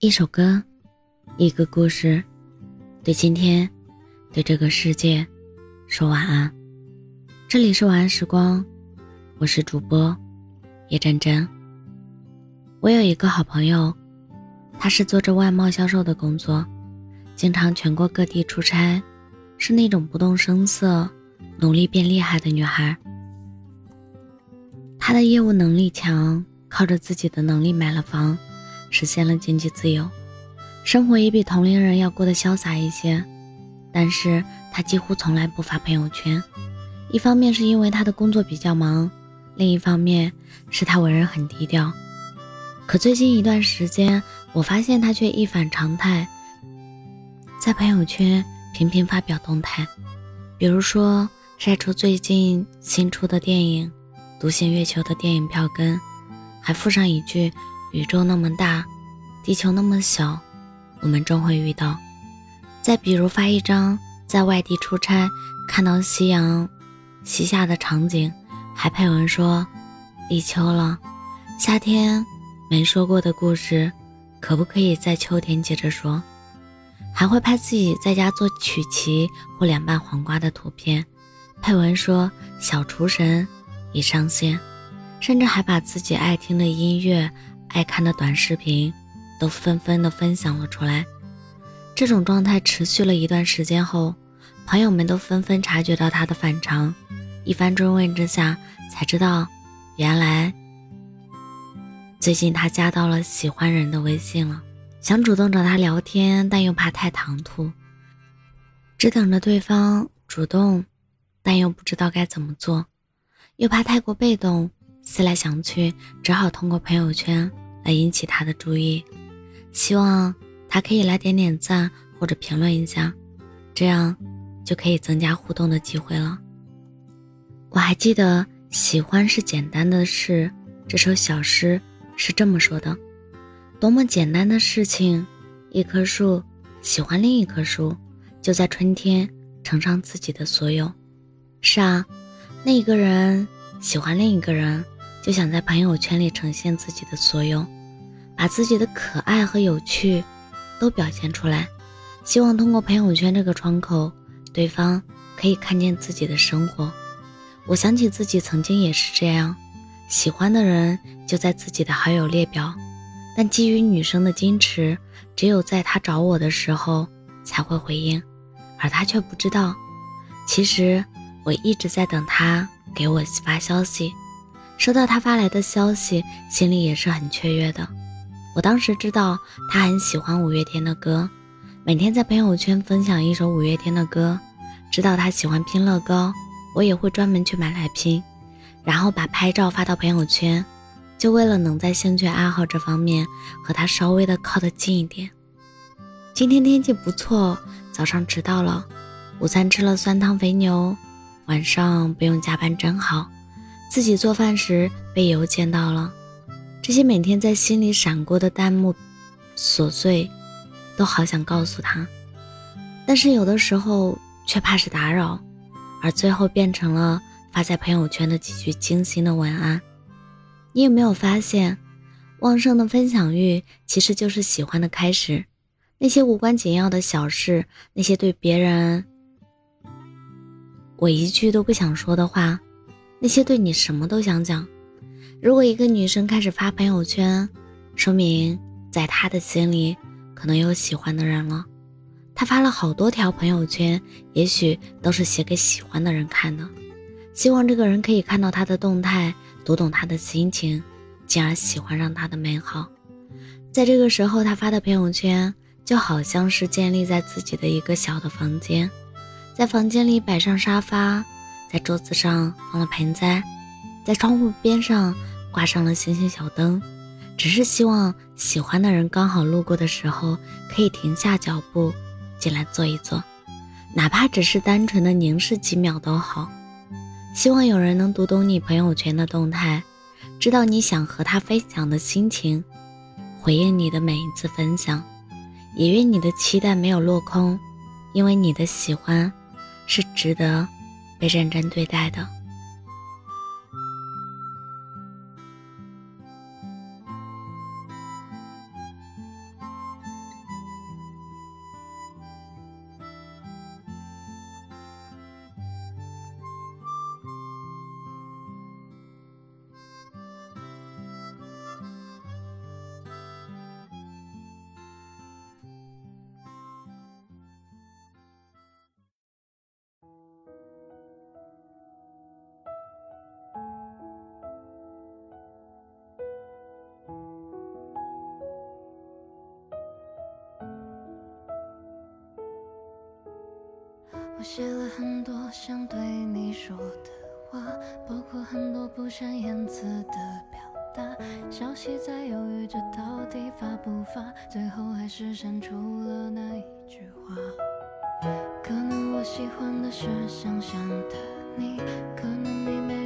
一首歌，一个故事，对今天，对这个世界，说晚安。这里是晚安时光，我是主播叶真真。我有一个好朋友，她是做着外贸销售的工作，经常全国各地出差，是那种不动声色、努力变厉害的女孩。她的业务能力强，靠着自己的能力买了房。实现了经济自由，生活也比同龄人要过得潇洒一些。但是他几乎从来不发朋友圈，一方面是因为他的工作比较忙，另一方面是他为人很低调。可最近一段时间，我发现他却一反常态，在朋友圈频频发表动态，比如说晒出最近新出的电影《独行月球》的电影票根，还附上一句。宇宙那么大，地球那么小，我们终会遇到。再比如发一张在外地出差看到夕阳西下的场景，还配文说：“立秋了，夏天没说过的故事，可不可以在秋天接着说？”还会拍自己在家做曲奇或凉拌黄瓜的图片，配文说：“小厨神已上线。”甚至还把自己爱听的音乐。爱看的短视频，都纷纷的分享了出来。这种状态持续了一段时间后，朋友们都纷纷察觉到他的反常。一番追问之下，才知道，原来最近他加到了喜欢人的微信了，想主动找他聊天，但又怕太唐突，只等着对方主动，但又不知道该怎么做，又怕太过被动。思来想去，只好通过朋友圈来引起他的注意，希望他可以来点点赞或者评论一下，这样就可以增加互动的机会了。我还记得《喜欢是简单的事》这首小诗是这么说的：多么简单的事情，一棵树喜欢另一棵树，就在春天呈上自己的所有。是啊，那一个人喜欢另一个人。就想在朋友圈里呈现自己的所有，把自己的可爱和有趣都表现出来，希望通过朋友圈这个窗口，对方可以看见自己的生活。我想起自己曾经也是这样，喜欢的人就在自己的好友列表，但基于女生的矜持，只有在他找我的时候才会回应，而他却不知道，其实我一直在等他给我发消息。收到他发来的消息，心里也是很雀跃的。我当时知道他很喜欢五月天的歌，每天在朋友圈分享一首五月天的歌。知道他喜欢拼乐高，我也会专门去买来拼，然后把拍照发到朋友圈，就为了能在兴趣爱好这方面和他稍微的靠得近一点。今天天气不错，早上迟到了，午餐吃了酸汤肥牛，晚上不用加班真好。自己做饭时被油溅到了，这些每天在心里闪过的弹幕琐碎，都好想告诉他，但是有的时候却怕是打扰，而最后变成了发在朋友圈的几句精心的文案。你有没有发现，旺盛的分享欲其实就是喜欢的开始？那些无关紧要的小事，那些对别人我一句都不想说的话。那些对你什么都想讲。如果一个女生开始发朋友圈，说明在她的心里可能有喜欢的人了。她发了好多条朋友圈，也许都是写给喜欢的人看的，希望这个人可以看到她的动态，读懂她的心情，进而喜欢上她的美好。在这个时候，她发的朋友圈就好像是建立在自己的一个小的房间，在房间里摆上沙发。在桌子上放了盆栽，在窗户边上挂上了星星小灯，只是希望喜欢的人刚好路过的时候可以停下脚步进来坐一坐，哪怕只是单纯的凝视几秒都好。希望有人能读懂你朋友圈的动态，知道你想和他分享的心情，回应你的每一次分享，也愿你的期待没有落空，因为你的喜欢是值得。被认真对待的。我写了很多想对你说的话包括很多不善言辞的表达。消息在犹豫着到底发不发最后还是删除了那一句话。可能我喜欢的是想象的你可能你没